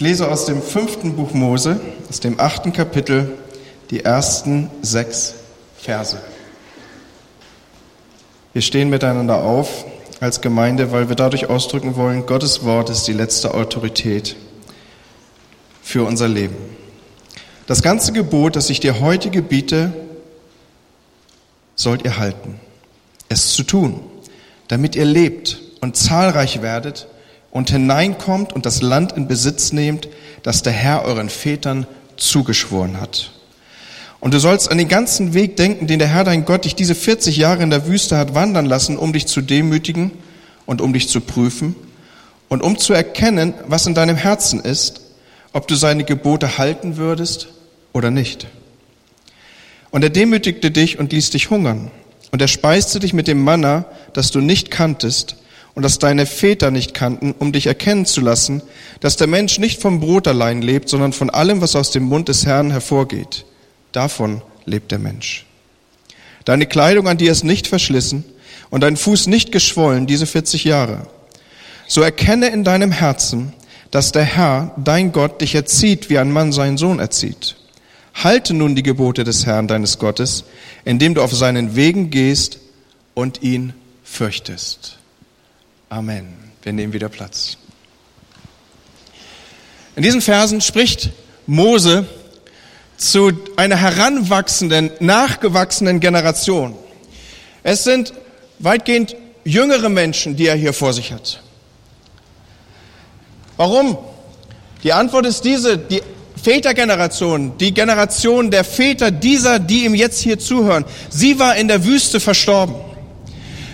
Ich lese aus dem fünften Buch Mose, aus dem achten Kapitel, die ersten sechs Verse. Wir stehen miteinander auf als Gemeinde, weil wir dadurch ausdrücken wollen, Gottes Wort ist die letzte Autorität für unser Leben. Das ganze Gebot, das ich dir heute gebiete, sollt ihr halten, es zu tun, damit ihr lebt und zahlreich werdet und hineinkommt und das Land in Besitz nehmt, das der Herr euren Vätern zugeschworen hat. Und du sollst an den ganzen Weg denken, den der Herr dein Gott dich diese 40 Jahre in der Wüste hat wandern lassen, um dich zu demütigen und um dich zu prüfen und um zu erkennen, was in deinem Herzen ist, ob du seine Gebote halten würdest oder nicht. Und er demütigte dich und ließ dich hungern. Und er speiste dich mit dem Manna, das du nicht kanntest und das deine Väter nicht kannten, um dich erkennen zu lassen, dass der Mensch nicht vom Brot allein lebt, sondern von allem, was aus dem Mund des Herrn hervorgeht. Davon lebt der Mensch. Deine Kleidung an dir ist nicht verschlissen und dein Fuß nicht geschwollen diese 40 Jahre. So erkenne in deinem Herzen, dass der Herr, dein Gott, dich erzieht, wie ein Mann seinen Sohn erzieht. Halte nun die Gebote des Herrn, deines Gottes, indem du auf seinen Wegen gehst und ihn fürchtest. Amen. Wir nehmen wieder Platz. In diesen Versen spricht Mose zu einer heranwachsenden, nachgewachsenen Generation. Es sind weitgehend jüngere Menschen, die er hier vor sich hat. Warum? Die Antwort ist diese, die Vätergeneration, die Generation der Väter dieser, die ihm jetzt hier zuhören, sie war in der Wüste verstorben.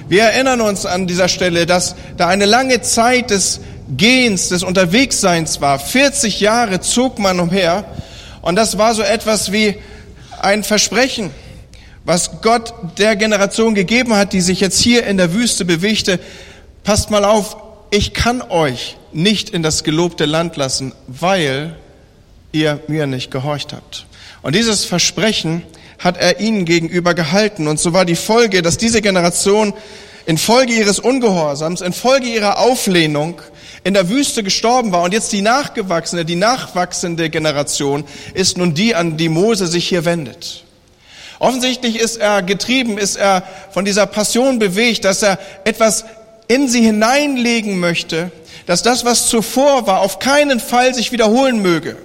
Wir erinnern uns an dieser Stelle, dass da eine lange Zeit des Gehens, des Unterwegsseins war. 40 Jahre zog man umher und das war so etwas wie ein Versprechen, was Gott der Generation gegeben hat, die sich jetzt hier in der Wüste bewegte. Passt mal auf, ich kann euch nicht in das gelobte Land lassen, weil ihr mir nicht gehorcht habt. Und dieses Versprechen hat er ihnen gegenüber gehalten. Und so war die Folge, dass diese Generation infolge ihres Ungehorsams, infolge ihrer Auflehnung in der Wüste gestorben war und jetzt die nachgewachsene, die nachwachsende Generation ist nun die, an die Mose sich hier wendet. Offensichtlich ist er getrieben, ist er von dieser Passion bewegt, dass er etwas in sie hineinlegen möchte, dass das, was zuvor war, auf keinen Fall sich wiederholen möge.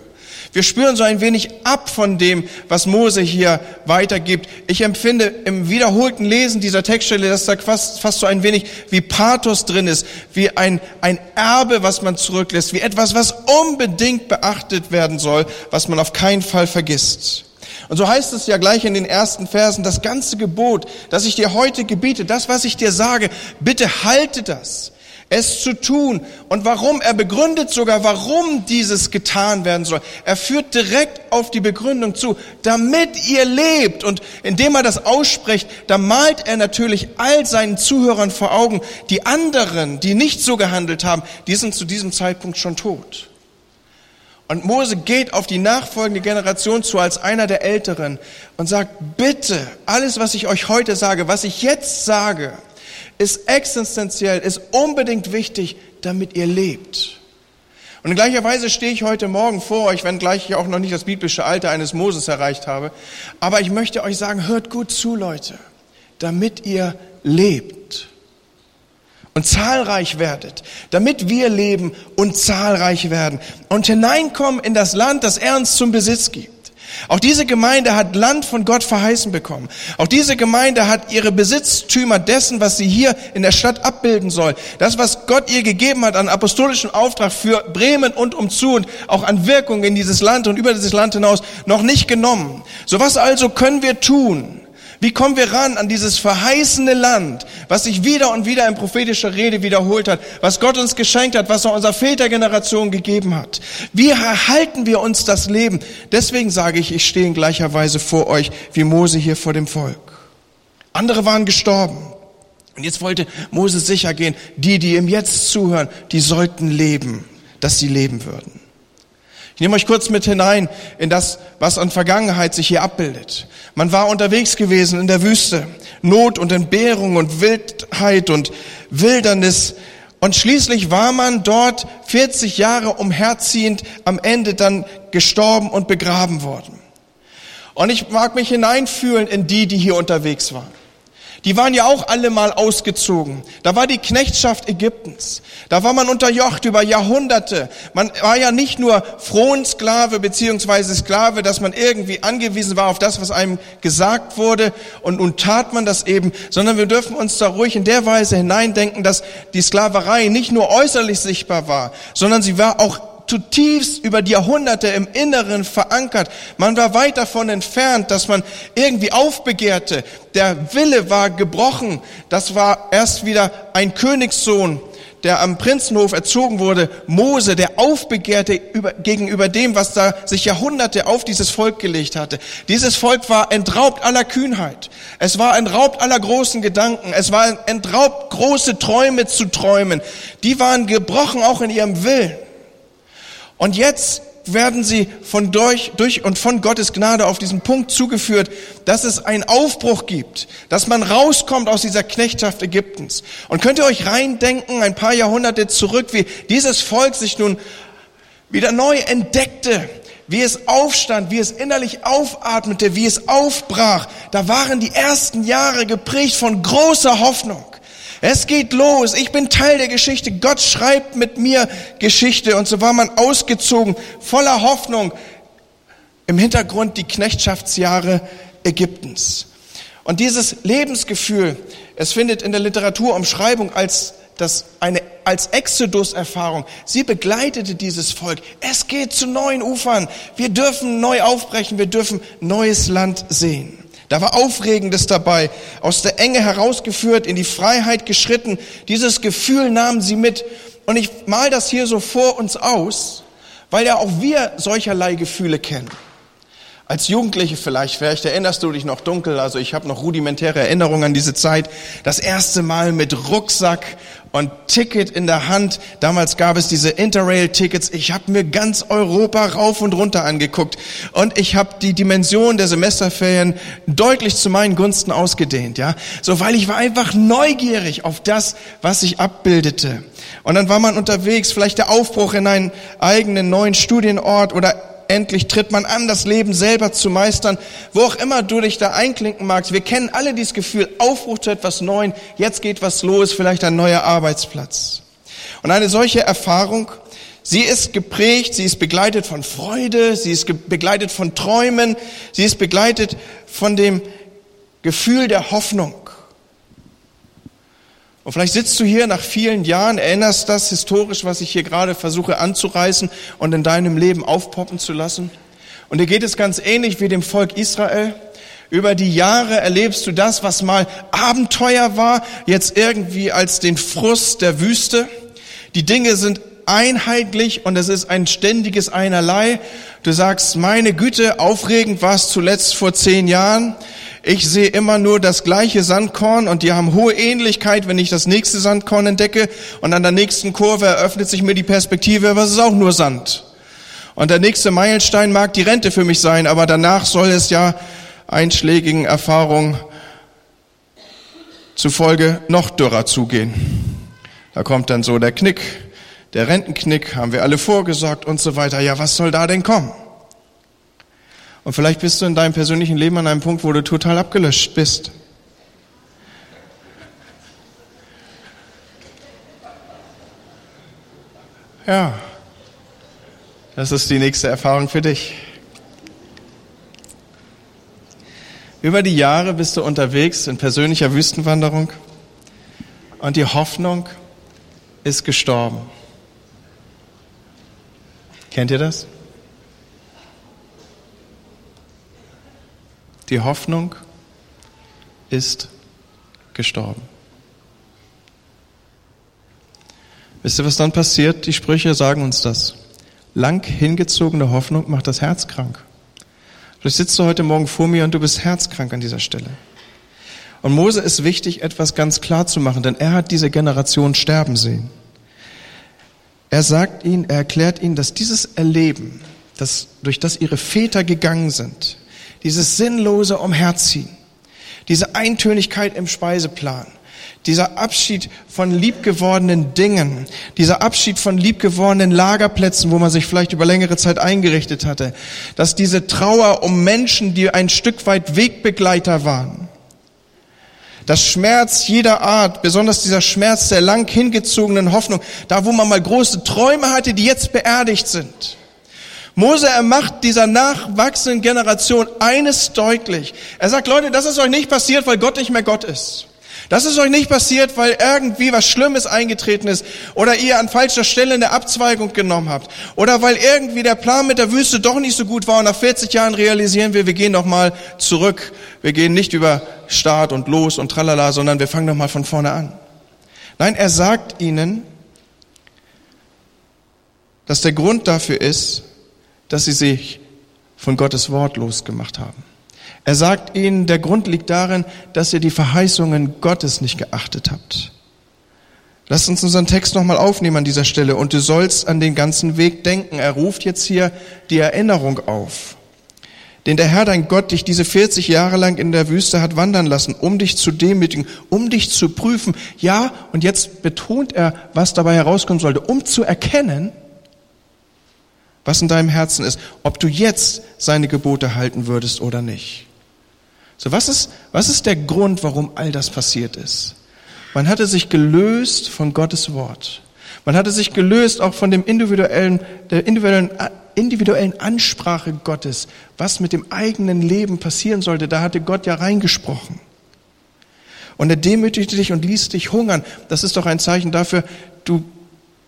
Wir spüren so ein wenig ab von dem, was Mose hier weitergibt. Ich empfinde im wiederholten Lesen dieser Textstelle, dass da fast, fast so ein wenig wie Pathos drin ist, wie ein, ein Erbe, was man zurücklässt, wie etwas, was unbedingt beachtet werden soll, was man auf keinen Fall vergisst. Und so heißt es ja gleich in den ersten Versen, das ganze Gebot, das ich dir heute gebiete, das, was ich dir sage, bitte halte das es zu tun. Und warum? Er begründet sogar, warum dieses getan werden soll. Er führt direkt auf die Begründung zu, damit ihr lebt. Und indem er das ausspricht, da malt er natürlich all seinen Zuhörern vor Augen, die anderen, die nicht so gehandelt haben, die sind zu diesem Zeitpunkt schon tot. Und Mose geht auf die nachfolgende Generation zu als einer der Älteren und sagt, bitte, alles, was ich euch heute sage, was ich jetzt sage, ist existenziell, ist unbedingt wichtig, damit ihr lebt. Und in gleicher Weise stehe ich heute Morgen vor euch, wenn gleich ich auch noch nicht das biblische Alter eines Moses erreicht habe. Aber ich möchte euch sagen, hört gut zu, Leute, damit ihr lebt und zahlreich werdet, damit wir leben und zahlreich werden und hineinkommen in das Land, das er uns zum Besitz gibt. Auch diese Gemeinde hat Land von Gott verheißen bekommen. Auch diese Gemeinde hat ihre Besitztümer dessen, was sie hier in der Stadt abbilden soll. Das, was Gott ihr gegeben hat an apostolischen Auftrag für Bremen und umzu und auch an Wirkung in dieses Land und über dieses Land hinaus noch nicht genommen. So was also können wir tun? Wie kommen wir ran an dieses verheißene Land, was sich wieder und wieder in prophetischer Rede wiederholt hat, was Gott uns geschenkt hat, was er unserer Vätergeneration gegeben hat? Wie erhalten wir uns das Leben? Deswegen sage ich, ich stehe in gleicher Weise vor euch wie Mose hier vor dem Volk. Andere waren gestorben. Und jetzt wollte Mose sicher gehen, die, die ihm jetzt zuhören, die sollten leben, dass sie leben würden. Ich nehme euch kurz mit hinein in das, was an Vergangenheit sich hier abbildet. Man war unterwegs gewesen in der Wüste. Not und Entbehrung und Wildheit und Wildernis Und schließlich war man dort 40 Jahre umherziehend am Ende dann gestorben und begraben worden. Und ich mag mich hineinfühlen in die, die hier unterwegs waren. Die waren ja auch alle mal ausgezogen. Da war die Knechtschaft Ägyptens. Da war man unterjocht über Jahrhunderte. Man war ja nicht nur Frohensklave beziehungsweise Sklave, dass man irgendwie angewiesen war auf das, was einem gesagt wurde und nun tat man das eben, sondern wir dürfen uns da ruhig in der Weise hineindenken, dass die Sklaverei nicht nur äußerlich sichtbar war, sondern sie war auch zutiefst über die Jahrhunderte im Inneren verankert. Man war weit davon entfernt, dass man irgendwie aufbegehrte. Der Wille war gebrochen. Das war erst wieder ein Königssohn, der am Prinzenhof erzogen wurde, Mose, der aufbegehrte über, gegenüber dem, was da sich Jahrhunderte auf dieses Volk gelegt hatte. Dieses Volk war entraubt aller Kühnheit. Es war entraubt aller großen Gedanken. Es war entraubt, große Träume zu träumen. Die waren gebrochen auch in ihrem Willen. Und jetzt werden sie von durch, durch und von Gottes Gnade auf diesen Punkt zugeführt, dass es einen Aufbruch gibt, dass man rauskommt aus dieser Knechtschaft Ägyptens. Und könnt ihr euch reindenken, ein paar Jahrhunderte zurück, wie dieses Volk sich nun wieder neu entdeckte, wie es aufstand, wie es innerlich aufatmete, wie es aufbrach. Da waren die ersten Jahre geprägt von großer Hoffnung. Es geht los. Ich bin Teil der Geschichte. Gott schreibt mit mir Geschichte. Und so war man ausgezogen, voller Hoffnung. Im Hintergrund die Knechtschaftsjahre Ägyptens. Und dieses Lebensgefühl, es findet in der Literaturumschreibung als das eine als Exodus-Erfahrung. Sie begleitete dieses Volk. Es geht zu neuen Ufern. Wir dürfen neu aufbrechen. Wir dürfen neues Land sehen. Da war Aufregendes dabei, aus der Enge herausgeführt, in die Freiheit geschritten. Dieses Gefühl nahmen sie mit. Und ich mal das hier so vor uns aus, weil ja auch wir solcherlei Gefühle kennen. Als Jugendliche vielleicht, vielleicht erinnerst du dich noch dunkel, also ich habe noch rudimentäre Erinnerungen an diese Zeit. Das erste Mal mit Rucksack und Ticket in der Hand. Damals gab es diese Interrail-Tickets. Ich habe mir ganz Europa rauf und runter angeguckt und ich habe die Dimension der Semesterferien deutlich zu meinen Gunsten ausgedehnt, ja, so weil ich war einfach neugierig auf das, was sich abbildete. Und dann war man unterwegs, vielleicht der Aufbruch in einen eigenen neuen Studienort oder endlich tritt man an, das Leben selber zu meistern, wo auch immer du dich da einklinken magst. Wir kennen alle dieses Gefühl, Aufbruch zu etwas Neuem, jetzt geht was los, vielleicht ein neuer Arbeitsplatz. Und eine solche Erfahrung, sie ist geprägt, sie ist begleitet von Freude, sie ist begleitet von Träumen, sie ist begleitet von dem Gefühl der Hoffnung. Und vielleicht sitzt du hier nach vielen Jahren, erinnerst das historisch, was ich hier gerade versuche anzureißen und in deinem Leben aufpoppen zu lassen. Und dir geht es ganz ähnlich wie dem Volk Israel. Über die Jahre erlebst du das, was mal Abenteuer war, jetzt irgendwie als den Frust der Wüste. Die Dinge sind einheitlich und es ist ein ständiges Einerlei. Du sagst, meine Güte, aufregend war es zuletzt vor zehn Jahren. Ich sehe immer nur das gleiche Sandkorn und die haben hohe Ähnlichkeit, wenn ich das nächste Sandkorn entdecke und an der nächsten Kurve eröffnet sich mir die Perspektive, was ist auch nur Sand. Und der nächste Meilenstein mag die Rente für mich sein, aber danach soll es ja einschlägigen Erfahrungen zufolge noch dürrer zugehen. Da kommt dann so der Knick, der Rentenknick, haben wir alle vorgesorgt und so weiter. Ja, was soll da denn kommen? Und vielleicht bist du in deinem persönlichen Leben an einem Punkt, wo du total abgelöscht bist. Ja, das ist die nächste Erfahrung für dich. Über die Jahre bist du unterwegs in persönlicher Wüstenwanderung und die Hoffnung ist gestorben. Kennt ihr das? Die Hoffnung ist gestorben. Wisst ihr, was dann passiert? Die Sprüche sagen uns das. Lang hingezogene Hoffnung macht das Herz krank. Vielleicht sitzt du heute Morgen vor mir und du bist herzkrank an dieser Stelle. Und Mose ist wichtig, etwas ganz klar zu machen, denn er hat diese Generation sterben sehen. Er sagt ihnen, er erklärt ihnen, dass dieses Erleben, das, durch das ihre Väter gegangen sind, dieses sinnlose Umherziehen, diese Eintönigkeit im Speiseplan, Dieser Abschied von liebgewordenen Dingen, dieser Abschied von liebgewordenen Lagerplätzen, wo man sich vielleicht über längere Zeit eingerichtet hatte, dass diese Trauer um Menschen, die ein Stück weit Wegbegleiter waren, das Schmerz jeder Art, besonders dieser Schmerz der lang hingezogenen Hoffnung, da wo man mal große Träume hatte, die jetzt beerdigt sind. Mose, er macht dieser nachwachsenden Generation eines deutlich. Er sagt, Leute, das ist euch nicht passiert, weil Gott nicht mehr Gott ist. Das ist euch nicht passiert, weil irgendwie was Schlimmes eingetreten ist oder ihr an falscher Stelle eine Abzweigung genommen habt oder weil irgendwie der Plan mit der Wüste doch nicht so gut war und nach 40 Jahren realisieren wir, wir gehen noch mal zurück. Wir gehen nicht über Start und los und tralala, sondern wir fangen noch mal von vorne an. Nein, er sagt ihnen, dass der Grund dafür ist, dass sie sich von Gottes Wort losgemacht haben. Er sagt ihnen, der Grund liegt darin, dass ihr die Verheißungen Gottes nicht geachtet habt. Lasst uns unseren Text nochmal aufnehmen an dieser Stelle. Und du sollst an den ganzen Weg denken. Er ruft jetzt hier die Erinnerung auf. Den der Herr, dein Gott, dich diese 40 Jahre lang in der Wüste hat wandern lassen, um dich zu demütigen, um dich zu prüfen. Ja, und jetzt betont er, was dabei herauskommen sollte, um zu erkennen, was in deinem Herzen ist, ob du jetzt seine Gebote halten würdest oder nicht. So, was ist, was ist der Grund, warum all das passiert ist? Man hatte sich gelöst von Gottes Wort. Man hatte sich gelöst auch von dem individuellen, der individuellen, individuellen Ansprache Gottes, was mit dem eigenen Leben passieren sollte. Da hatte Gott ja reingesprochen. Und er demütigte dich und ließ dich hungern. Das ist doch ein Zeichen dafür, du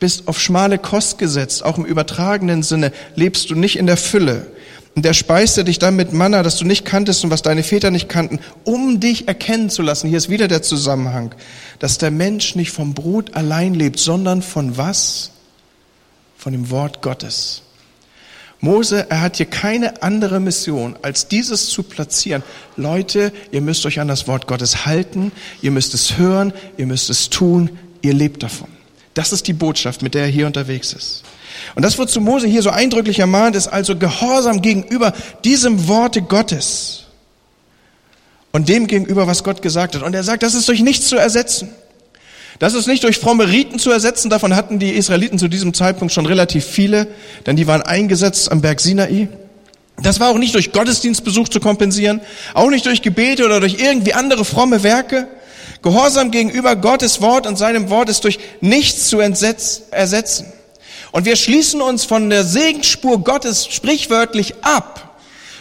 bist auf schmale Kost gesetzt. Auch im übertragenen Sinne lebst du nicht in der Fülle. Und er speiste dich dann mit Manna, das du nicht kanntest und was deine Väter nicht kannten, um dich erkennen zu lassen. Hier ist wieder der Zusammenhang, dass der Mensch nicht vom Brot allein lebt, sondern von was? Von dem Wort Gottes. Mose, er hat hier keine andere Mission, als dieses zu platzieren. Leute, ihr müsst euch an das Wort Gottes halten, ihr müsst es hören, ihr müsst es tun, ihr lebt davon. Das ist die Botschaft, mit der er hier unterwegs ist. Und das, wozu Mose hier so eindrücklich ermahnt, ist also Gehorsam gegenüber diesem Worte Gottes und dem gegenüber, was Gott gesagt hat. Und er sagt, das ist durch nichts zu ersetzen. Das ist nicht durch fromme Riten zu ersetzen. Davon hatten die Israeliten zu diesem Zeitpunkt schon relativ viele, denn die waren eingesetzt am Berg Sinai. Das war auch nicht durch Gottesdienstbesuch zu kompensieren, auch nicht durch Gebete oder durch irgendwie andere fromme Werke. Gehorsam gegenüber Gottes Wort und seinem Wort ist durch nichts zu ersetzen. Und wir schließen uns von der Segensspur Gottes sprichwörtlich ab.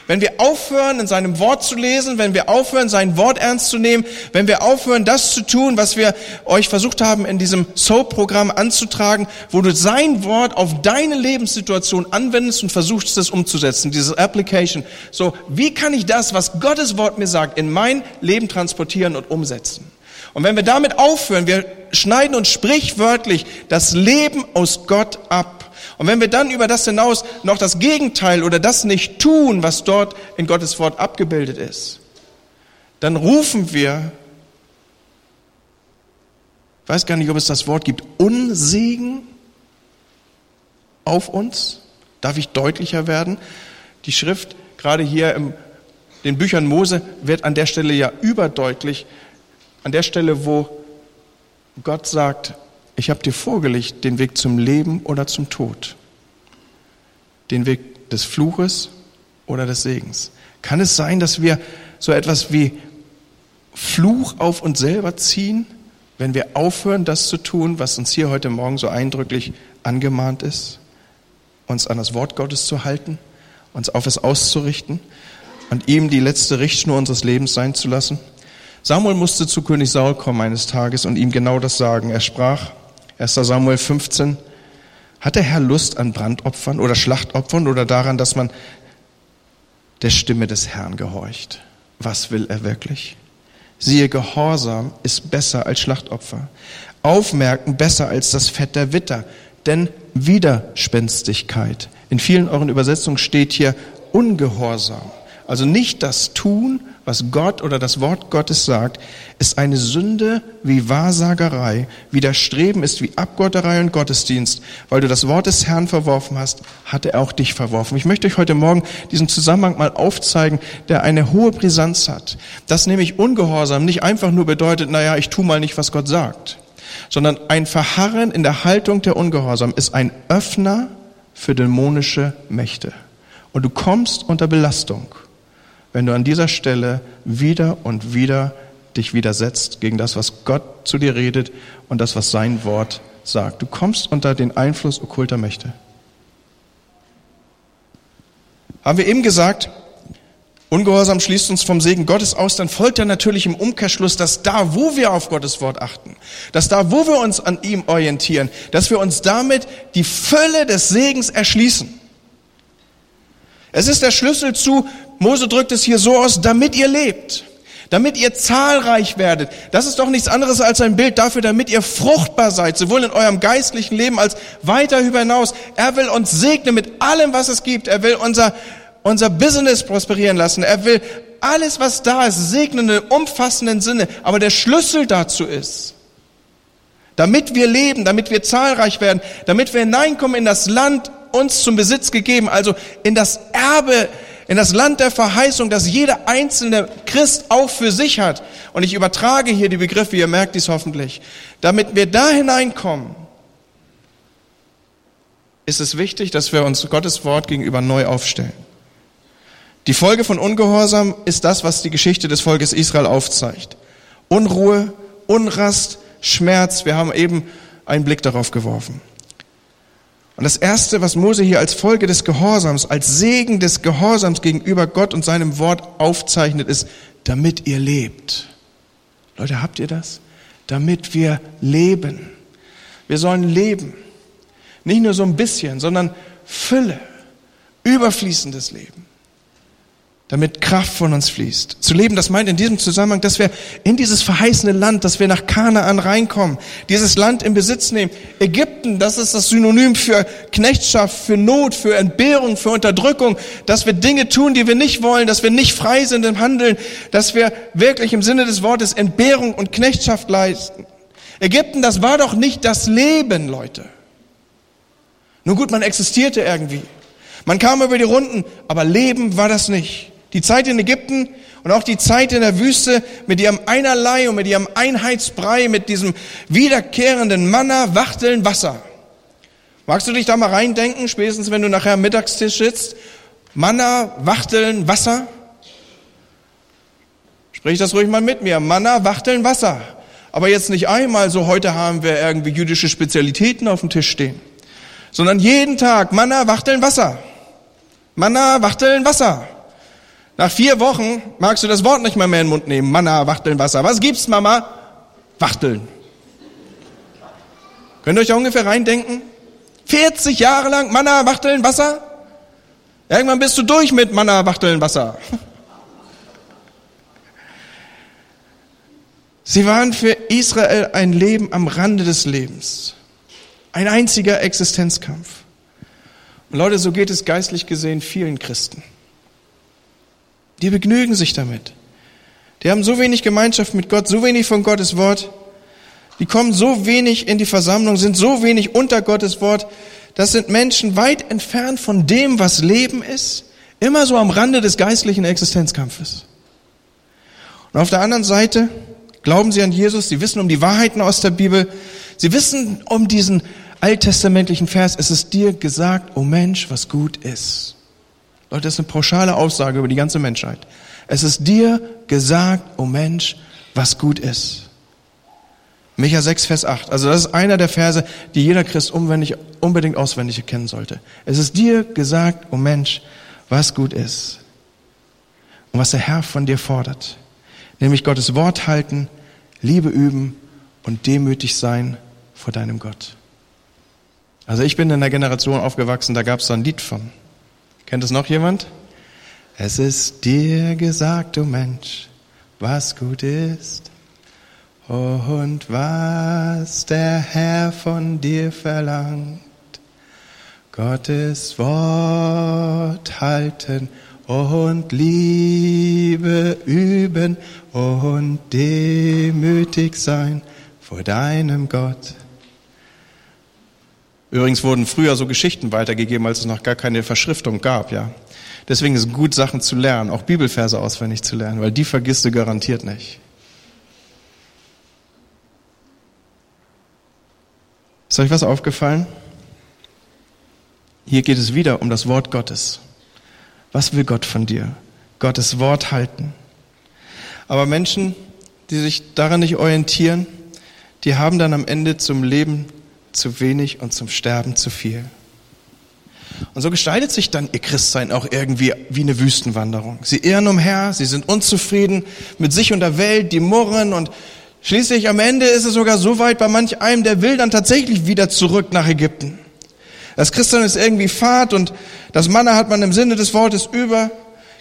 Wenn wir aufhören, in seinem Wort zu lesen, wenn wir aufhören, sein Wort ernst zu nehmen, wenn wir aufhören, das zu tun, was wir euch versucht haben, in diesem Soap-Programm anzutragen, wo du sein Wort auf deine Lebenssituation anwendest und versuchst, es umzusetzen, diese Application. So, wie kann ich das, was Gottes Wort mir sagt, in mein Leben transportieren und umsetzen? Und wenn wir damit aufhören, wir schneiden uns sprichwörtlich das Leben aus Gott ab. Und wenn wir dann über das hinaus noch das Gegenteil oder das nicht tun, was dort in Gottes Wort abgebildet ist, dann rufen wir, ich weiß gar nicht, ob es das Wort gibt, Unsegen auf uns. Darf ich deutlicher werden? Die Schrift, gerade hier in den Büchern Mose, wird an der Stelle ja überdeutlich, an der Stelle, wo Gott sagt, ich habe dir vorgelegt den Weg zum Leben oder zum Tod, den Weg des Fluches oder des Segens. Kann es sein, dass wir so etwas wie Fluch auf uns selber ziehen, wenn wir aufhören, das zu tun, was uns hier heute Morgen so eindrücklich angemahnt ist, uns an das Wort Gottes zu halten, uns auf es auszurichten und ihm die letzte Richtschnur unseres Lebens sein zu lassen? Samuel musste zu König Saul kommen eines Tages und ihm genau das sagen. Er sprach, 1. Samuel 15, hat der Herr Lust an Brandopfern oder Schlachtopfern oder daran, dass man der Stimme des Herrn gehorcht? Was will er wirklich? Siehe, Gehorsam ist besser als Schlachtopfer. Aufmerken besser als das Fett der Witter. Denn Widerspenstigkeit. In vielen euren Übersetzungen steht hier Ungehorsam. Also nicht das tun, was Gott oder das Wort Gottes sagt, ist eine Sünde wie Wahrsagerei. Widerstreben ist wie Abgotterei und Gottesdienst. Weil du das Wort des Herrn verworfen hast, hat er auch dich verworfen. Ich möchte euch heute Morgen diesen Zusammenhang mal aufzeigen, der eine hohe Brisanz hat. Dass nämlich Ungehorsam nicht einfach nur bedeutet, naja, ich tu mal nicht, was Gott sagt. Sondern ein Verharren in der Haltung der Ungehorsam ist ein Öffner für dämonische Mächte. Und du kommst unter Belastung wenn du an dieser Stelle wieder und wieder dich widersetzt gegen das, was Gott zu dir redet und das, was sein Wort sagt. Du kommst unter den Einfluss okkulter Mächte. Haben wir eben gesagt, Ungehorsam schließt uns vom Segen Gottes aus, dann folgt ja natürlich im Umkehrschluss, dass da, wo wir auf Gottes Wort achten, dass da, wo wir uns an ihm orientieren, dass wir uns damit die Fülle des Segens erschließen. Es ist der Schlüssel zu, Mose drückt es hier so aus, damit ihr lebt, damit ihr zahlreich werdet. Das ist doch nichts anderes als ein Bild dafür, damit ihr fruchtbar seid, sowohl in eurem geistlichen Leben als weiter hinaus. Er will uns segnen mit allem, was es gibt. Er will unser, unser Business prosperieren lassen. Er will alles, was da ist, segnen in umfassenden Sinne. Aber der Schlüssel dazu ist, damit wir leben, damit wir zahlreich werden, damit wir hineinkommen in das Land, uns zum Besitz gegeben, also in das Erbe, in das Land der Verheißung, das jeder einzelne Christ auch für sich hat. Und ich übertrage hier die Begriffe, ihr merkt dies hoffentlich. Damit wir da hineinkommen, ist es wichtig, dass wir uns Gottes Wort gegenüber neu aufstellen. Die Folge von Ungehorsam ist das, was die Geschichte des Volkes Israel aufzeigt. Unruhe, Unrast, Schmerz. Wir haben eben einen Blick darauf geworfen. Und das Erste, was Mose hier als Folge des Gehorsams, als Segen des Gehorsams gegenüber Gott und seinem Wort aufzeichnet, ist, damit ihr lebt. Leute, habt ihr das? Damit wir leben. Wir sollen leben. Nicht nur so ein bisschen, sondern Fülle, überfließendes Leben damit Kraft von uns fließt. Zu leben, das meint in diesem Zusammenhang, dass wir in dieses verheißene Land, dass wir nach Kanaan reinkommen, dieses Land in Besitz nehmen. Ägypten, das ist das Synonym für Knechtschaft, für Not, für Entbehrung, für Unterdrückung, dass wir Dinge tun, die wir nicht wollen, dass wir nicht frei sind im Handeln, dass wir wirklich im Sinne des Wortes Entbehrung und Knechtschaft leisten. Ägypten, das war doch nicht das Leben, Leute. Nun gut, man existierte irgendwie. Man kam über die Runden, aber Leben war das nicht. Die Zeit in Ägypten und auch die Zeit in der Wüste mit ihrem Einerlei und mit ihrem Einheitsbrei, mit diesem wiederkehrenden Manna, Wachteln, Wasser. Magst du dich da mal reindenken, spätestens wenn du nachher am Mittagstisch sitzt? Manna, Wachteln, Wasser? Sprich das ruhig mal mit mir. Manna, Wachteln, Wasser. Aber jetzt nicht einmal so, heute haben wir irgendwie jüdische Spezialitäten auf dem Tisch stehen. Sondern jeden Tag Manna, Wachteln, Wasser. Manna, Wachteln, Wasser. Nach vier Wochen magst du das Wort nicht mehr, mehr in den Mund nehmen. Manna, Wachteln, Wasser. Was gibt's, Mama? Wachteln. Könnt ihr euch da ungefähr reindenken? 40 Jahre lang Manna, Wachteln, Wasser? Irgendwann bist du durch mit Manna, Wachteln, Wasser. Sie waren für Israel ein Leben am Rande des Lebens. Ein einziger Existenzkampf. Und Leute, so geht es geistlich gesehen vielen Christen. Die begnügen sich damit. Die haben so wenig Gemeinschaft mit Gott, so wenig von Gottes Wort. Die kommen so wenig in die Versammlung, sind so wenig unter Gottes Wort. Das sind Menschen weit entfernt von dem, was Leben ist. Immer so am Rande des geistlichen Existenzkampfes. Und auf der anderen Seite glauben sie an Jesus, sie wissen um die Wahrheiten aus der Bibel, sie wissen um diesen alttestamentlichen Vers, es ist dir gesagt, o oh Mensch, was gut ist. Leute, das ist eine pauschale Aussage über die ganze Menschheit. Es ist dir gesagt, o oh Mensch, was gut ist. Micha 6, Vers 8. Also das ist einer der Verse, die jeder Christ unbedingt auswendig kennen sollte. Es ist dir gesagt, o oh Mensch, was gut ist. Und was der Herr von dir fordert. Nämlich Gottes Wort halten, Liebe üben und demütig sein vor deinem Gott. Also ich bin in einer Generation aufgewachsen, da gab es so ein Lied von. Kennt es noch jemand? Es ist dir gesagt, du Mensch, was gut ist und was der Herr von dir verlangt. Gottes Wort halten und Liebe üben und demütig sein vor deinem Gott. Übrigens wurden früher so Geschichten weitergegeben, als es noch gar keine Verschriftung gab, ja. Deswegen ist es gut, Sachen zu lernen, auch Bibelverse auswendig zu lernen, weil die vergisst du garantiert nicht. Ist euch was aufgefallen? Hier geht es wieder um das Wort Gottes. Was will Gott von dir? Gottes Wort halten. Aber Menschen, die sich daran nicht orientieren, die haben dann am Ende zum Leben zu wenig und zum Sterben zu viel. Und so gestaltet sich dann ihr Christsein auch irgendwie wie eine Wüstenwanderung. Sie irren umher, sie sind unzufrieden mit sich und der Welt, die murren und schließlich am Ende ist es sogar so weit bei manch einem, der will dann tatsächlich wieder zurück nach Ägypten. Das Christsein ist irgendwie Fahrt und das Manna hat man im Sinne des Wortes über.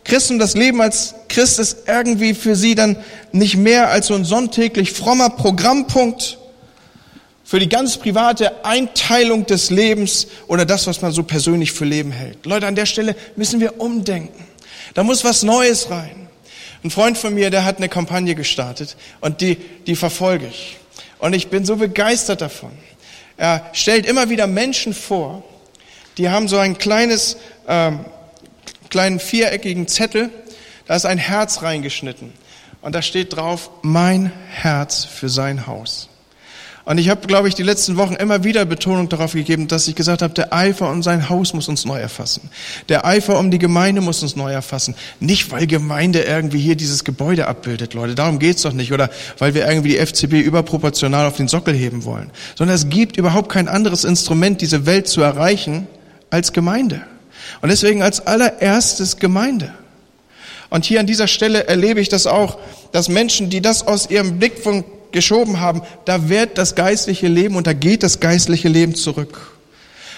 Christen, das Leben als Christ ist irgendwie für sie dann nicht mehr als so ein sonntäglich frommer Programmpunkt, für die ganz private Einteilung des Lebens oder das, was man so persönlich für Leben hält. Leute, an der Stelle müssen wir umdenken. Da muss was Neues rein. Ein Freund von mir, der hat eine Kampagne gestartet und die, die verfolge ich. Und ich bin so begeistert davon. Er stellt immer wieder Menschen vor, die haben so ein kleines, ähm, kleinen viereckigen Zettel, da ist ein Herz reingeschnitten. Und da steht drauf, mein Herz für sein Haus. Und ich habe, glaube ich, die letzten Wochen immer wieder Betonung darauf gegeben, dass ich gesagt habe, der Eifer um sein Haus muss uns neu erfassen. Der Eifer um die Gemeinde muss uns neu erfassen. Nicht, weil Gemeinde irgendwie hier dieses Gebäude abbildet, Leute. Darum geht's doch nicht. Oder weil wir irgendwie die FCB überproportional auf den Sockel heben wollen. Sondern es gibt überhaupt kein anderes Instrument, diese Welt zu erreichen, als Gemeinde. Und deswegen als allererstes Gemeinde. Und hier an dieser Stelle erlebe ich das auch, dass Menschen, die das aus ihrem Blickpunkt geschoben haben, da wird das geistliche Leben und da geht das geistliche Leben zurück.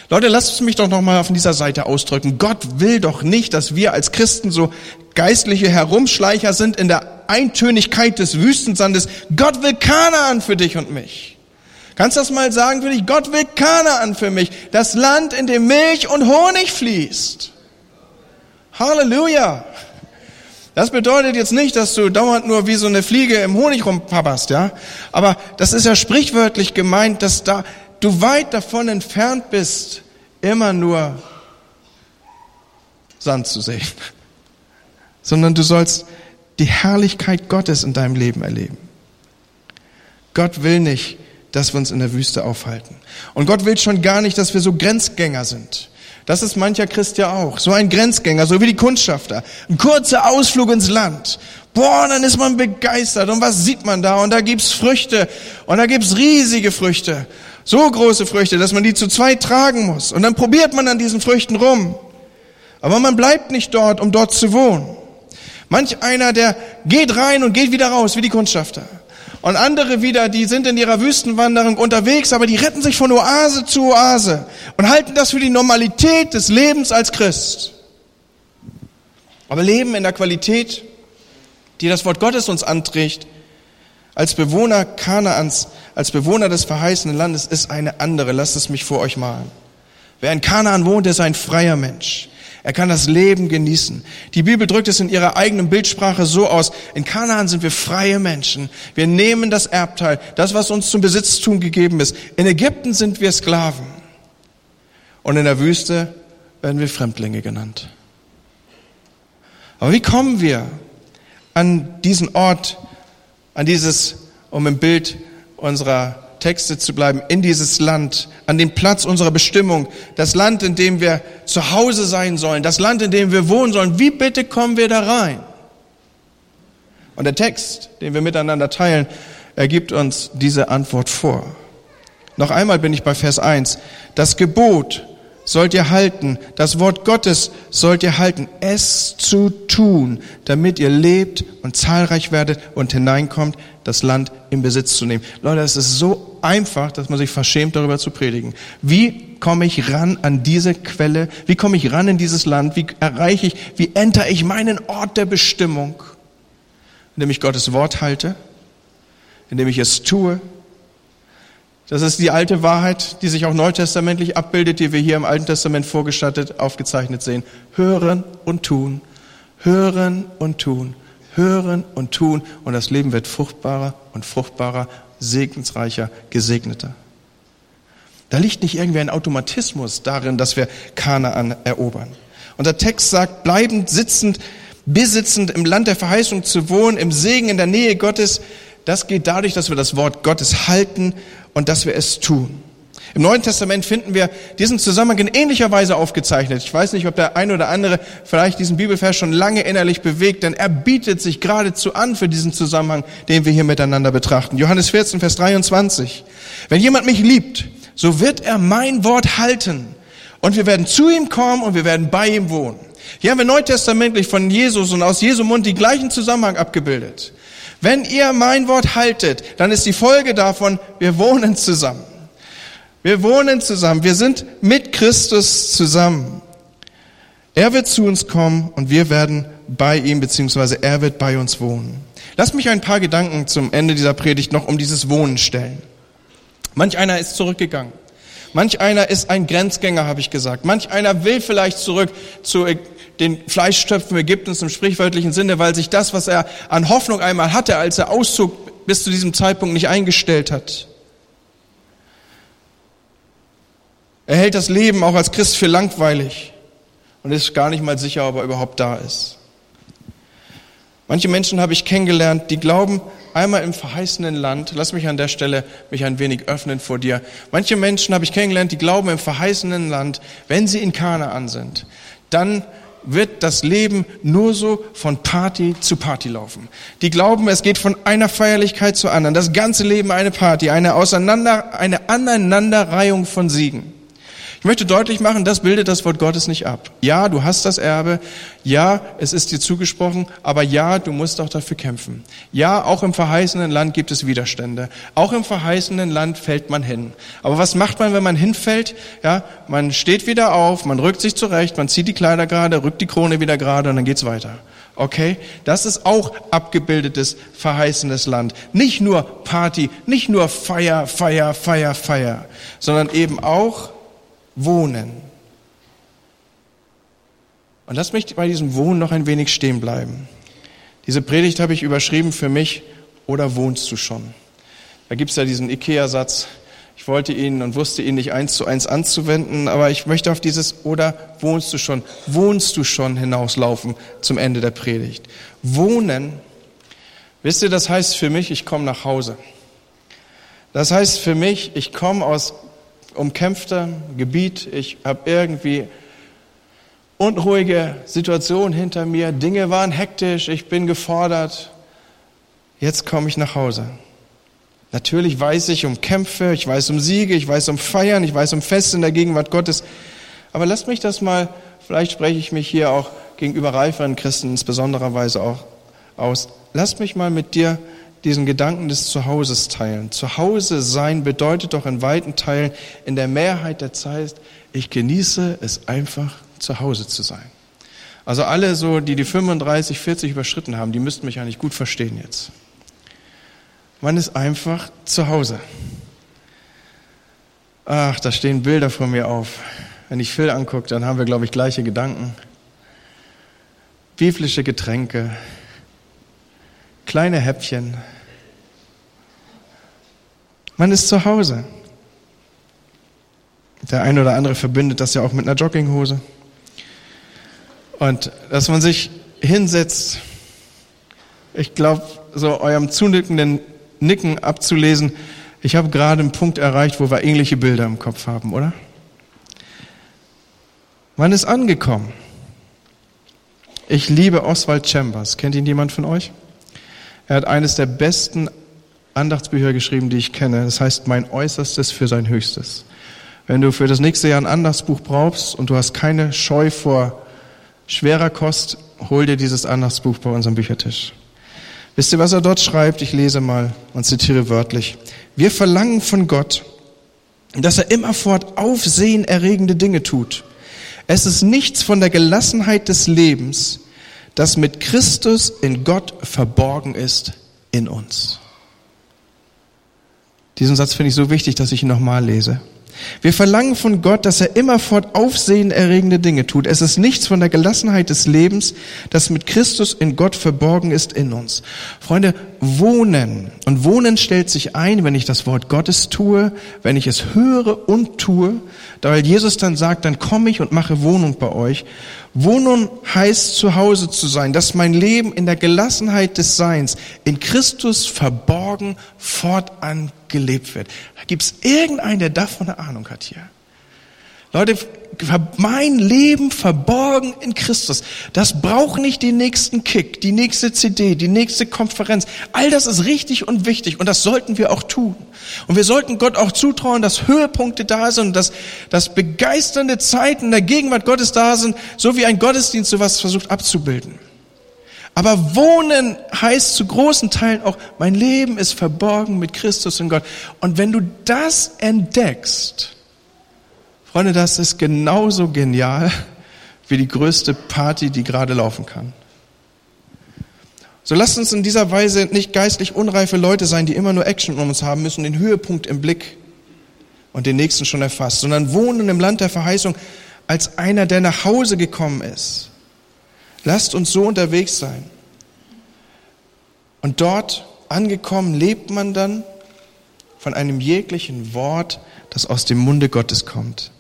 Leute, lasst mich doch nochmal auf dieser Seite ausdrücken. Gott will doch nicht, dass wir als Christen so geistliche Herumschleicher sind in der Eintönigkeit des Wüstensandes. Gott will Kanaan für dich und mich. Kannst du das mal sagen für dich? Gott will Kanaan für mich. Das Land, in dem Milch und Honig fließt. Halleluja. Das bedeutet jetzt nicht, dass du dauernd nur wie so eine Fliege im Honig rumpapperst, ja. Aber das ist ja sprichwörtlich gemeint, dass da du weit davon entfernt bist, immer nur Sand zu sehen. Sondern du sollst die Herrlichkeit Gottes in deinem Leben erleben. Gott will nicht, dass wir uns in der Wüste aufhalten. Und Gott will schon gar nicht, dass wir so Grenzgänger sind. Das ist mancher Christ ja auch. So ein Grenzgänger, so wie die Kundschafter. Ein kurzer Ausflug ins Land. Boah, dann ist man begeistert. Und was sieht man da? Und da gibt's Früchte. Und da gibt's riesige Früchte. So große Früchte, dass man die zu zweit tragen muss. Und dann probiert man an diesen Früchten rum. Aber man bleibt nicht dort, um dort zu wohnen. Manch einer, der geht rein und geht wieder raus, wie die Kundschafter. Und andere wieder, die sind in ihrer Wüstenwanderung unterwegs, aber die retten sich von Oase zu Oase und halten das für die Normalität des Lebens als Christ. Aber leben in der Qualität, die das Wort Gottes uns anträgt, als Bewohner Kanaans, als Bewohner des verheißenen Landes, ist eine andere. Lasst es mich vor euch malen. Wer in Kanaan wohnt, ist ein freier Mensch. Er kann das Leben genießen. Die Bibel drückt es in ihrer eigenen Bildsprache so aus. In Kanaan sind wir freie Menschen. Wir nehmen das Erbteil, das, was uns zum Besitztum gegeben ist. In Ägypten sind wir Sklaven. Und in der Wüste werden wir Fremdlinge genannt. Aber wie kommen wir an diesen Ort, an dieses, um im Bild unserer Texte zu bleiben, in dieses Land, an den Platz unserer Bestimmung, das Land, in dem wir zu Hause sein sollen, das Land, in dem wir wohnen sollen. Wie bitte kommen wir da rein? Und der Text, den wir miteinander teilen, ergibt uns diese Antwort vor. Noch einmal bin ich bei Vers 1. Das Gebot sollt ihr halten, das Wort Gottes sollt ihr halten, es zu tun, damit ihr lebt und zahlreich werdet und hineinkommt, das Land in Besitz zu nehmen. Leute, es ist so einfach, dass man sich verschämt, darüber zu predigen. Wie komme ich ran an diese Quelle? Wie komme ich ran in dieses Land? Wie erreiche ich, wie enter ich meinen Ort der Bestimmung? Indem ich Gottes Wort halte, indem ich es tue, das ist die alte Wahrheit, die sich auch neutestamentlich abbildet, die wir hier im Alten Testament vorgestattet, aufgezeichnet sehen. Hören und tun Hören und tun, hören und tun und das Leben wird fruchtbarer und fruchtbarer, segensreicher, gesegneter. Da liegt nicht irgendwie ein Automatismus darin, dass wir Kanaan erobern. Und der Text sagt, bleibend sitzend, besitzend im Land der Verheißung zu wohnen, im Segen in der Nähe Gottes, das geht dadurch, dass wir das Wort Gottes halten und dass wir es tun. Im Neuen Testament finden wir diesen Zusammenhang in ähnlicher Weise aufgezeichnet. Ich weiß nicht, ob der eine oder andere vielleicht diesen Bibelvers schon lange innerlich bewegt, denn er bietet sich geradezu an für diesen Zusammenhang, den wir hier miteinander betrachten. Johannes 14, Vers 23. Wenn jemand mich liebt, so wird er mein Wort halten. Und wir werden zu ihm kommen und wir werden bei ihm wohnen. Hier haben wir neutestamentlich von Jesus und aus Jesu Mund die gleichen Zusammenhang abgebildet. Wenn ihr mein Wort haltet, dann ist die Folge davon, wir wohnen zusammen. Wir wohnen zusammen. Wir sind mit Christus zusammen. Er wird zu uns kommen und wir werden bei ihm, beziehungsweise er wird bei uns wohnen. Lass mich ein paar Gedanken zum Ende dieser Predigt noch um dieses Wohnen stellen. Manch einer ist zurückgegangen. Manch einer ist ein Grenzgänger, habe ich gesagt. Manch einer will vielleicht zurück zu den Fleischstöpfen Ägyptens im sprichwörtlichen Sinne, weil sich das, was er an Hoffnung einmal hatte, als er auszog, bis zu diesem Zeitpunkt nicht eingestellt hat. Er hält das Leben auch als Christ für langweilig und ist gar nicht mal sicher, ob er überhaupt da ist. Manche Menschen habe ich kennengelernt, die glauben einmal im verheißenen Land, lass mich an der Stelle mich ein wenig öffnen vor dir. Manche Menschen habe ich kennengelernt, die glauben im verheißenen Land, wenn sie in Kanaan sind, dann wird das Leben nur so von Party zu Party laufen. Die glauben, es geht von einer Feierlichkeit zur anderen. Das ganze Leben eine Party, eine Auseinander, eine Aneinanderreihung von Siegen. Ich möchte deutlich machen, das bildet das Wort Gottes nicht ab. Ja, du hast das Erbe. Ja, es ist dir zugesprochen. Aber ja, du musst auch dafür kämpfen. Ja, auch im verheißenen Land gibt es Widerstände. Auch im verheißenen Land fällt man hin. Aber was macht man, wenn man hinfällt? Ja, man steht wieder auf, man rückt sich zurecht, man zieht die Kleider gerade, rückt die Krone wieder gerade und dann geht's weiter. Okay? Das ist auch abgebildetes, verheißenes Land. Nicht nur Party, nicht nur Feier, Feier, Feier, Feier, sondern eben auch Wohnen. Und lass mich bei diesem Wohnen noch ein wenig stehen bleiben. Diese Predigt habe ich überschrieben für mich, oder wohnst du schon? Da gibt es ja diesen Ikea-Satz, ich wollte ihn und wusste ihn nicht eins zu eins anzuwenden, aber ich möchte auf dieses oder wohnst du schon, wohnst du schon hinauslaufen zum Ende der Predigt. Wohnen, wisst ihr, das heißt für mich, ich komme nach Hause. Das heißt für mich, ich komme aus umkämpfter Gebiet. Ich habe irgendwie unruhige Situationen hinter mir. Dinge waren hektisch. Ich bin gefordert. Jetzt komme ich nach Hause. Natürlich weiß ich um Kämpfe, ich weiß um Siege, ich weiß um Feiern, ich weiß um Feste in der Gegenwart Gottes. Aber lasst mich das mal, vielleicht spreche ich mich hier auch gegenüber reiferen Christen insbesonderer Weise auch aus. Lasst mich mal mit dir diesen Gedanken des Zuhauses teilen. Zuhause sein bedeutet doch in weiten Teilen, in der Mehrheit der Zeit, ich genieße es einfach, zu Hause zu sein. Also alle so, die die 35, 40 überschritten haben, die müssten mich eigentlich gut verstehen jetzt. Man ist einfach zu Hause. Ach, da stehen Bilder vor mir auf. Wenn ich Phil angucke, dann haben wir, glaube ich, gleiche Gedanken. Biblische Getränke, kleine Häppchen. Man ist zu Hause. Der eine oder andere verbindet das ja auch mit einer Jogginghose. Und dass man sich hinsetzt, ich glaube, so eurem zunickenden Nicken abzulesen, ich habe gerade einen Punkt erreicht, wo wir ähnliche Bilder im Kopf haben, oder? Man ist angekommen. Ich liebe Oswald Chambers. Kennt ihn jemand von euch? Er hat eines der besten Andachtsbücher geschrieben, die ich kenne. Das heißt, mein Äußerstes für sein Höchstes. Wenn du für das nächste Jahr ein Andachtsbuch brauchst und du hast keine Scheu vor schwerer Kost, hol dir dieses Andachtsbuch bei unserem Büchertisch. Wisst ihr, was er dort schreibt? Ich lese mal und zitiere wörtlich. Wir verlangen von Gott, dass er immerfort aufsehenerregende Dinge tut. Es ist nichts von der Gelassenheit des Lebens, das mit Christus in Gott verborgen ist in uns. Diesen Satz finde ich so wichtig, dass ich ihn nochmal lese. Wir verlangen von Gott, dass er immerfort aufsehenerregende Dinge tut. Es ist nichts von der Gelassenheit des Lebens, das mit Christus in Gott verborgen ist in uns. Freunde, wohnen. Und wohnen stellt sich ein, wenn ich das Wort Gottes tue, wenn ich es höre und tue, weil Jesus dann sagt, dann komme ich und mache Wohnung bei euch. Wohnung heißt zu Hause zu sein, dass mein Leben in der Gelassenheit des Seins in Christus verborgen fortan gelebt wird. Gibt es irgendeinen, der davon eine Ahnung hat hier? Leute, mein Leben verborgen in Christus. Das braucht nicht den nächsten Kick, die nächste CD, die nächste Konferenz. All das ist richtig und wichtig und das sollten wir auch tun. Und wir sollten Gott auch zutrauen, dass Höhepunkte da sind dass, dass begeisternde Zeiten der Gegenwart Gottes da sind, so wie ein Gottesdienst sowas versucht abzubilden. Aber wohnen heißt zu großen Teilen auch, mein Leben ist verborgen mit Christus und Gott. Und wenn du das entdeckst, Freunde, das ist genauso genial wie die größte Party, die gerade laufen kann. So lasst uns in dieser Weise nicht geistlich unreife Leute sein, die immer nur Action um uns haben müssen, den Höhepunkt im Blick und den nächsten schon erfasst, sondern wohnen im Land der Verheißung als einer, der nach Hause gekommen ist Lasst uns so unterwegs sein. Und dort angekommen lebt man dann von einem jeglichen Wort, das aus dem Munde Gottes kommt.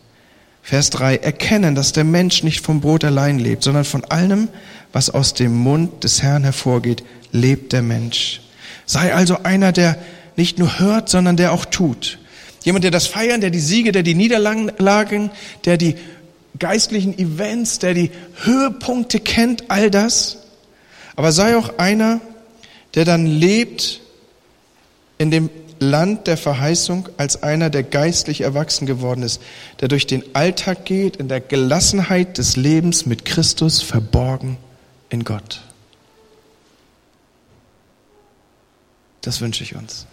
Vers 3. Erkennen, dass der Mensch nicht vom Brot allein lebt, sondern von allem, was aus dem Mund des Herrn hervorgeht, lebt der Mensch. Sei also einer, der nicht nur hört, sondern der auch tut. Jemand, der das Feiern, der die Siege, der die Niederlagen, der die geistlichen Events, der die Höhepunkte kennt, all das. Aber sei auch einer, der dann lebt in dem Land der Verheißung als einer, der geistlich erwachsen geworden ist, der durch den Alltag geht, in der Gelassenheit des Lebens mit Christus verborgen in Gott. Das wünsche ich uns.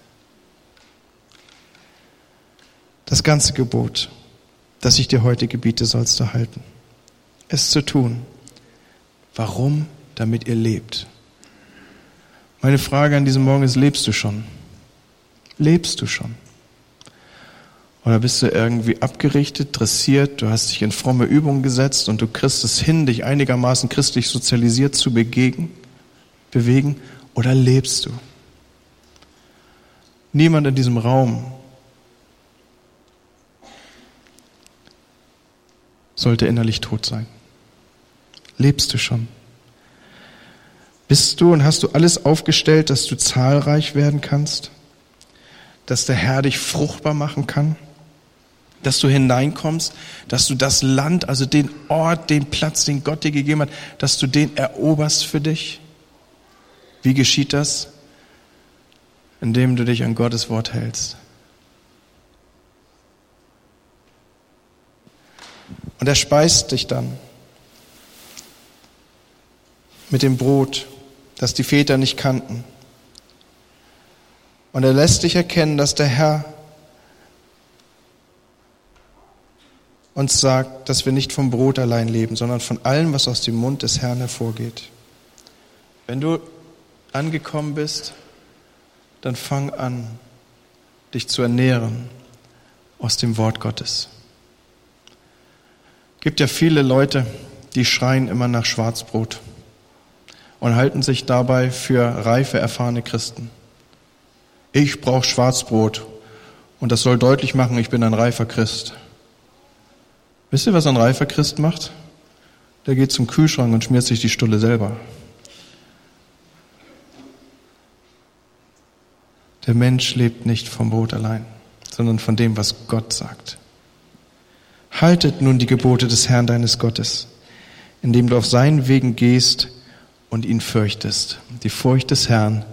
Das ganze Gebot das ich dir heute gebiete, sollst du halten. Es zu tun. Warum? Damit ihr lebt. Meine Frage an diesem Morgen ist, lebst du schon? Lebst du schon? Oder bist du irgendwie abgerichtet, dressiert, du hast dich in fromme Übungen gesetzt und du kriegst es hin, dich einigermaßen christlich sozialisiert zu begegen, bewegen? Oder lebst du? Niemand in diesem Raum sollte innerlich tot sein. Lebst du schon? Bist du und hast du alles aufgestellt, dass du zahlreich werden kannst? Dass der Herr dich fruchtbar machen kann? Dass du hineinkommst, dass du das Land, also den Ort, den Platz, den Gott dir gegeben hat, dass du den eroberst für dich? Wie geschieht das? Indem du dich an Gottes Wort hältst. Und er speist dich dann mit dem Brot, das die Väter nicht kannten. Und er lässt dich erkennen, dass der Herr uns sagt, dass wir nicht vom Brot allein leben, sondern von allem, was aus dem Mund des Herrn hervorgeht. Wenn du angekommen bist, dann fang an, dich zu ernähren aus dem Wort Gottes gibt ja viele Leute, die schreien immer nach Schwarzbrot und halten sich dabei für reife, erfahrene Christen. Ich brauche Schwarzbrot und das soll deutlich machen, ich bin ein reifer Christ. Wisst ihr, was ein reifer Christ macht? Der geht zum Kühlschrank und schmiert sich die Stulle selber. Der Mensch lebt nicht vom Brot allein, sondern von dem, was Gott sagt. Haltet nun die Gebote des Herrn deines Gottes, indem du auf seinen Wegen gehst und ihn fürchtest. Die Furcht des Herrn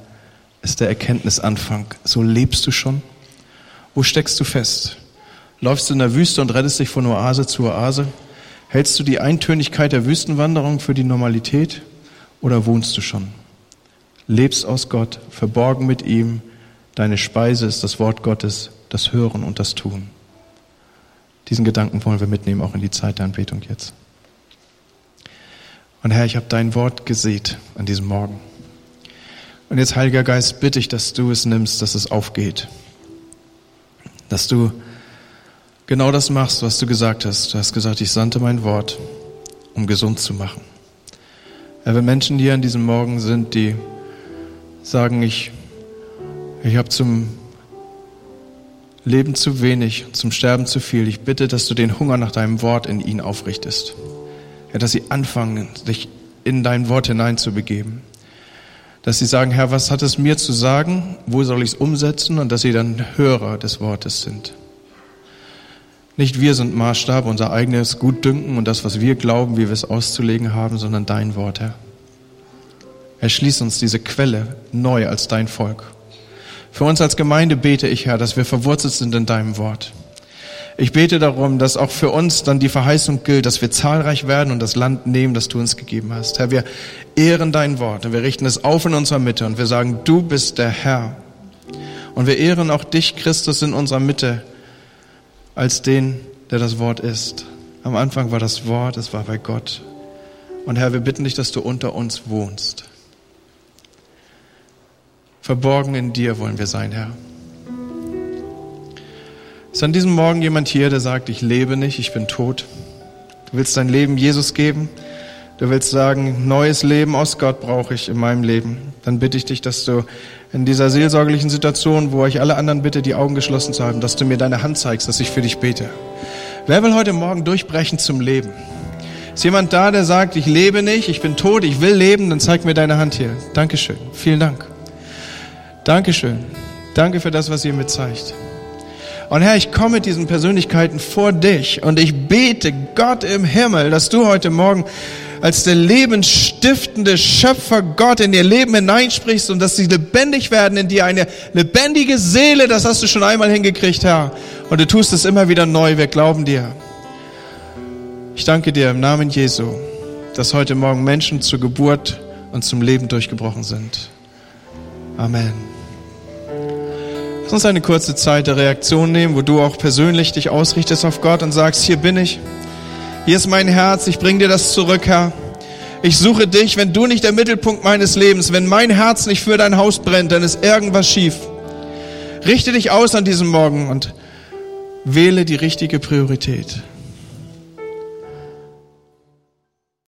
ist der Erkenntnisanfang. So lebst du schon? Wo steckst du fest? Läufst du in der Wüste und rettest dich von Oase zu Oase? Hältst du die Eintönigkeit der Wüstenwanderung für die Normalität oder wohnst du schon? Lebst aus Gott, verborgen mit ihm. Deine Speise ist das Wort Gottes, das Hören und das Tun. Diesen Gedanken wollen wir mitnehmen, auch in die Zeit der Anbetung jetzt. Und Herr, ich habe dein Wort gesät an diesem Morgen. Und jetzt, Heiliger Geist, bitte ich, dass du es nimmst, dass es aufgeht. Dass du genau das machst, was du gesagt hast. Du hast gesagt, ich sandte mein Wort, um gesund zu machen. Herr, wenn Menschen hier an diesem Morgen sind, die sagen, ich, ich habe zum Leben zu wenig, zum Sterben zu viel, ich bitte, dass du den Hunger nach deinem Wort in ihnen aufrichtest. Ja, dass sie anfangen, sich in dein Wort hineinzubegeben. Dass sie sagen, Herr, was hat es mir zu sagen? Wo soll ich es umsetzen? Und dass sie dann Hörer des Wortes sind. Nicht wir sind Maßstab, unser eigenes Gutdünken und das, was wir glauben, wie wir es auszulegen haben, sondern dein Wort, Herr. Erschließ uns diese Quelle neu als dein Volk. Für uns als Gemeinde bete ich, Herr, dass wir verwurzelt sind in deinem Wort. Ich bete darum, dass auch für uns dann die Verheißung gilt, dass wir zahlreich werden und das Land nehmen, das du uns gegeben hast. Herr, wir ehren dein Wort und wir richten es auf in unserer Mitte und wir sagen, du bist der Herr. Und wir ehren auch dich, Christus, in unserer Mitte als den, der das Wort ist. Am Anfang war das Wort, es war bei Gott. Und Herr, wir bitten dich, dass du unter uns wohnst. Verborgen in dir wollen wir sein, Herr. Ist an diesem Morgen jemand hier, der sagt, ich lebe nicht, ich bin tot? Du willst dein Leben Jesus geben? Du willst sagen, neues Leben aus Gott brauche ich in meinem Leben. Dann bitte ich dich, dass du in dieser seelsorgerlichen Situation, wo ich alle anderen bitte, die Augen geschlossen zu haben, dass du mir deine Hand zeigst, dass ich für dich bete. Wer will heute Morgen durchbrechen zum Leben? Ist jemand da, der sagt, ich lebe nicht, ich bin tot, ich will leben, dann zeig mir deine Hand hier. Dankeschön. Vielen Dank. Dankeschön. Danke für das, was ihr mir zeigt. Und Herr, ich komme mit diesen Persönlichkeiten vor dich und ich bete Gott im Himmel, dass du heute Morgen als der lebensstiftende Schöpfer Gott in ihr Leben hineinsprichst und dass sie lebendig werden in dir, eine lebendige Seele, das hast du schon einmal hingekriegt, Herr. Und du tust es immer wieder neu, wir glauben dir. Ich danke dir im Namen Jesu, dass heute Morgen Menschen zur Geburt und zum Leben durchgebrochen sind. Amen. Lass uns eine kurze Zeit der Reaktion nehmen, wo du auch persönlich dich ausrichtest auf Gott und sagst, hier bin ich. Hier ist mein Herz, ich bring dir das zurück, Herr. Ich suche dich, wenn du nicht der Mittelpunkt meines Lebens, wenn mein Herz nicht für dein Haus brennt, dann ist irgendwas schief. Richte dich aus an diesem Morgen und wähle die richtige Priorität.